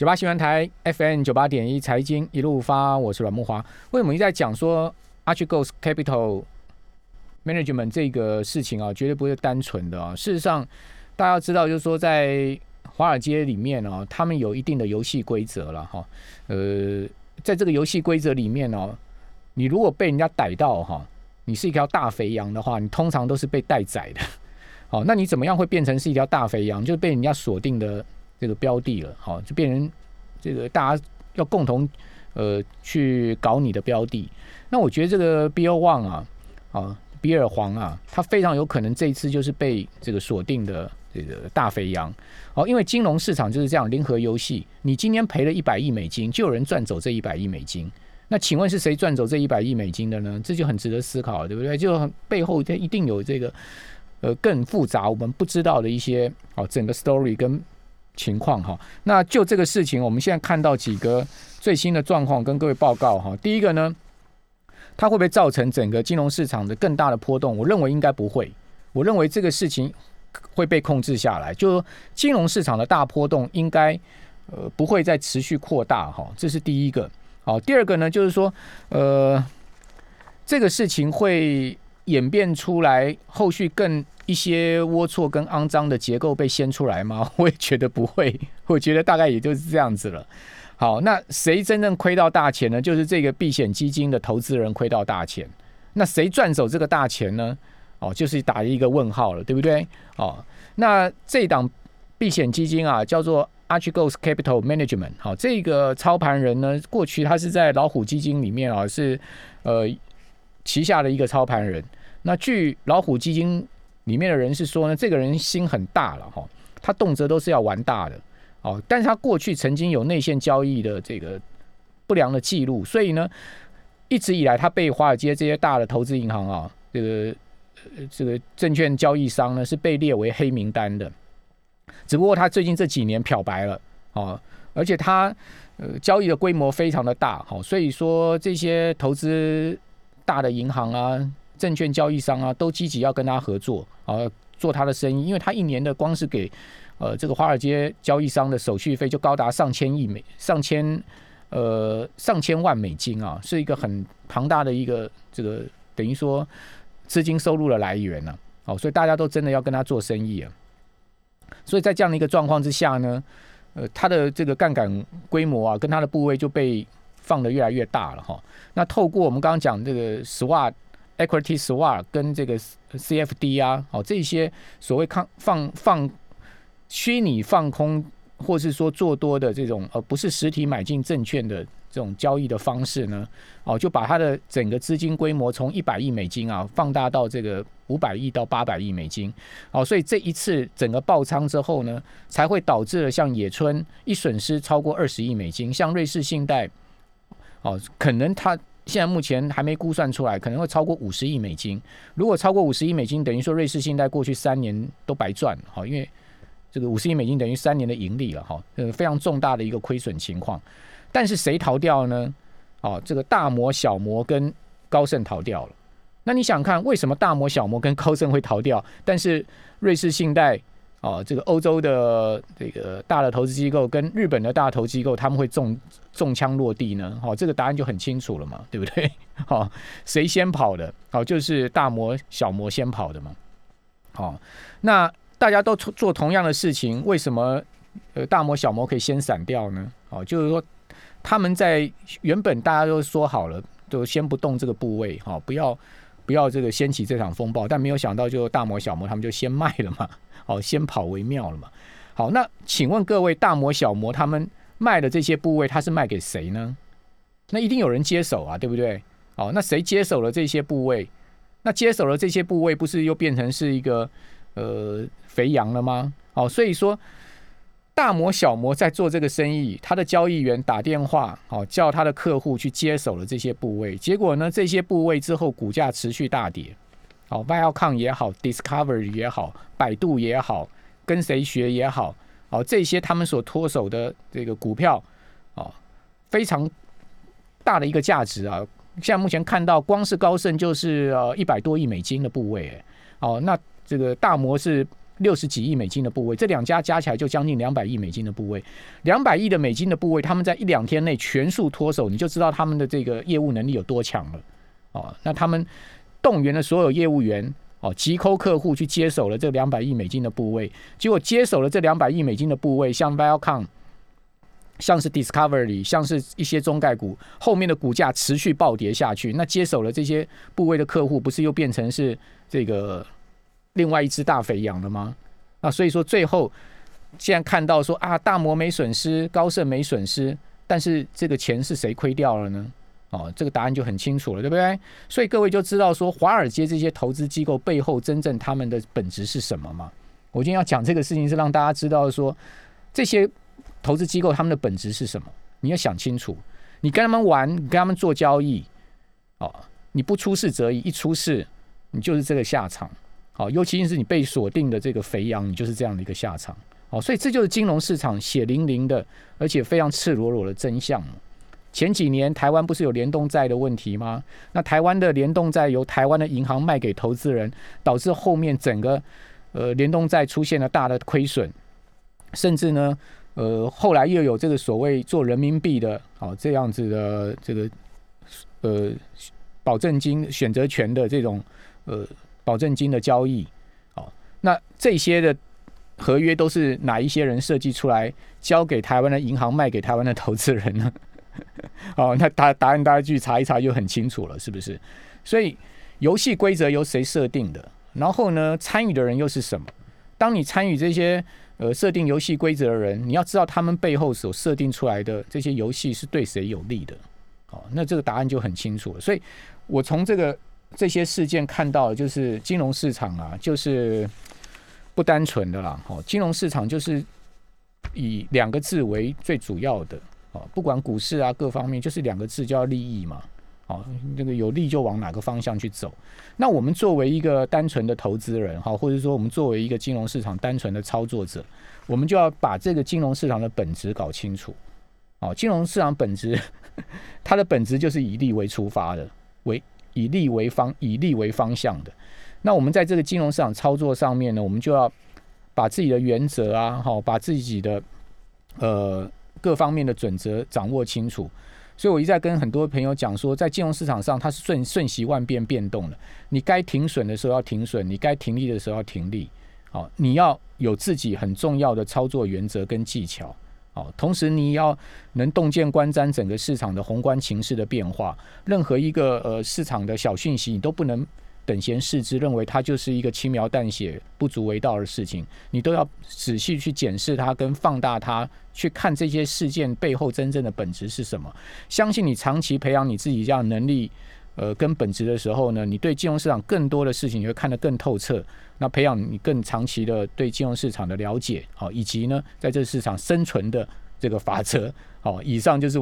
九八新闻台 FM 九八点一财经一路发，我是阮木华。为什么一直在讲说 Archegos Capital Management 这个事情啊，绝对不是单纯的啊。事实上，大家要知道，就是说在华尔街里面啊，他们有一定的游戏规则了哈。呃，在这个游戏规则里面呢，你如果被人家逮到哈，你是一条大肥羊的话，你通常都是被待宰的。好，那你怎么样会变成是一条大肥羊？就是被人家锁定的这个标的了。好，就变成这个大家要共同呃去搞你的标的。那我觉得这个 B O One 啊，啊比尔黄啊，他非常有可能这一次就是被这个锁定的这个大肥羊。好，因为金融市场就是这样，零和游戏。你今天赔了一百亿美金，就有人赚走这一百亿美金。那请问是谁赚走这一百亿美金的呢？这就很值得思考，对不对？就背后它一定有这个。呃，更复杂，我们不知道的一些哦，整个 story 跟情况哈。那就这个事情，我们现在看到几个最新的状况，跟各位报告哈。第一个呢，它会不会造成整个金融市场的更大的波动？我认为应该不会。我认为这个事情会被控制下来，就金融市场的大波动应该呃不会再持续扩大哈。这是第一个。好，第二个呢，就是说呃，这个事情会。演变出来，后续更一些龌龊跟肮脏的结构被掀出来吗？我也觉得不会，我觉得大概也就是这样子了。好，那谁真正亏到大钱呢？就是这个避险基金的投资人亏到大钱。那谁赚走这个大钱呢？哦，就是打一个问号了，对不对？哦，那这档避险基金啊，叫做 Archegos Capital Management。好，这个操盘人呢，过去他是在老虎基金里面啊，是呃旗下的一个操盘人。那据老虎基金里面的人是说呢，这个人心很大了哈，他动辄都是要玩大的哦，但是他过去曾经有内线交易的这个不良的记录，所以呢，一直以来他被华尔街这些大的投资银行啊，这个这个证券交易商呢是被列为黑名单的，只不过他最近这几年漂白了哦，而且他呃交易的规模非常的大，好，所以说这些投资大的银行啊。证券交易商啊，都积极要跟他合作啊，做他的生意，因为他一年的光是给呃这个华尔街交易商的手续费就高达上千亿美上千呃上千万美金啊，是一个很庞大的一个这个等于说资金收入的来源呢。哦，所以大家都真的要跟他做生意啊。所以在这样的一个状况之下呢，呃，他的这个杠杆规模啊，跟他的部位就被放得越来越大了哈。那透过我们刚刚讲这个实话。Equity Swap 跟这个 CFD 啊，哦这些所谓抗放放虚拟放空，或是说做多的这种，而不是实体买进证券的这种交易的方式呢，哦，就把它的整个资金规模从一百亿美金啊，放大到这个五百亿到八百亿美金，哦，所以这一次整个爆仓之后呢，才会导致了像野村一损失超过二十亿美金，像瑞士信贷，哦，可能它。现在目前还没估算出来，可能会超过五十亿美金。如果超过五十亿美金，等于说瑞士信贷过去三年都白赚，哈，因为这个五十亿美金等于三年的盈利了，哈，呃，非常重大的一个亏损情况。但是谁逃掉呢？哦，这个大摩、小摩跟高盛逃掉了。那你想看为什么大摩、小摩跟高盛会逃掉？但是瑞士信贷。哦，这个欧洲的这个大的投资机构跟日本的大投机构，他们会中中枪落地呢？好，这个答案就很清楚了嘛，对不对？好，谁先跑的？好，就是大摩、小摩先跑的嘛。好，那大家都做同样的事情，为什么呃大摩、小摩可以先闪掉呢？好，就是说他们在原本大家都说好了，都先不动这个部位，哈，不要不要这个掀起这场风暴，但没有想到，就大摩、小摩他们就先卖了嘛。好，先跑为妙了嘛。好，那请问各位大摩、小摩他们卖的这些部位，他是卖给谁呢？那一定有人接手啊，对不对？好，那谁接手了这些部位？那接手了这些部位，不是又变成是一个呃肥羊了吗？好，所以说大摩、小摩在做这个生意，他的交易员打电话，好叫他的客户去接手了这些部位，结果呢，这些部位之后股价持续大跌。好，Viacom 也好，Discovery 也好，百度也好，跟谁学也好，哦，这些他们所脱手的这个股票，哦，非常大的一个价值啊！现在目前看到，光是高盛就是呃一百多亿美金的部位，哦，那这个大摩是六十几亿美金的部位，这两家加起来就将近两百亿美金的部位，两百亿的美金的部位，他们在一两天内全数脱手，你就知道他们的这个业务能力有多强了。哦，那他们动员了所有业务员，哦，急扣客户去接手了这两百亿美金的部位，结果接手了这两百亿美金的部位，像 Valcom。像是 Discovery，像是一些中概股，后面的股价持续暴跌下去，那接手了这些部位的客户，不是又变成是这个另外一只大肥羊了吗？那所以说最后现在看到说啊，大摩没损失，高盛没损失，但是这个钱是谁亏掉了呢？哦，这个答案就很清楚了，对不对？所以各位就知道说，华尔街这些投资机构背后真正他们的本质是什么吗？我今天要讲这个事情，是让大家知道说这些。投资机构他们的本质是什么？你要想清楚。你跟他们玩，跟他们做交易，哦，你不出事则已，一出事，你就是这个下场。好，尤其是你被锁定的这个肥羊，你就是这样的一个下场。好，所以这就是金融市场血淋淋的，而且非常赤裸裸的真相。前几年台湾不是有联动债的问题吗？那台湾的联动债由台湾的银行卖给投资人，导致后面整个呃联动债出现了大的亏损，甚至呢。呃，后来又有这个所谓做人民币的，好这样子的这个呃保证金选择权的这种呃保证金的交易，好，那这些的合约都是哪一些人设计出来，交给台湾的银行卖给台湾的投资人呢？哦，那答答案大家去查一查就很清楚了，是不是？所以游戏规则由谁设定的？然后呢，参与的人又是什么？当你参与这些。呃，设定游戏规则的人，你要知道他们背后所设定出来的这些游戏是对谁有利的，哦，那这个答案就很清楚了。所以，我从这个这些事件看到，就是金融市场啊，就是不单纯的啦。哦，金融市场就是以两个字为最主要的，哦，不管股市啊各方面，就是两个字叫利益嘛。哦，那个有利就往哪个方向去走。那我们作为一个单纯的投资人，哈，或者说我们作为一个金融市场单纯的操作者，我们就要把这个金融市场的本质搞清楚。哦，金融市场本质，它的本质就是以利为出发的，为以利为方，以利为方向的。那我们在这个金融市场操作上面呢，我们就要把自己的原则啊，好，把自己的呃各方面的准则掌握清楚。所以，我一再跟很多朋友讲说，在金融市场上，它是瞬瞬息万变变动的。你该停损的时候要停损，你该停利的时候要停利。好，你要有自己很重要的操作原则跟技巧。哦，同时你要能洞见观瞻整个市场的宏观情势的变化。任何一个呃市场的小讯息，你都不能。等闲视之，认为它就是一个轻描淡写、不足为道的事情，你都要仔细去检视它，跟放大它，去看这些事件背后真正的本质是什么。相信你长期培养你自己这样能力，呃，跟本职的时候呢，你对金融市场更多的事情你会看得更透彻。那培养你更长期的对金融市场的了解，好，以及呢，在这市场生存的这个法则，好，以上就是。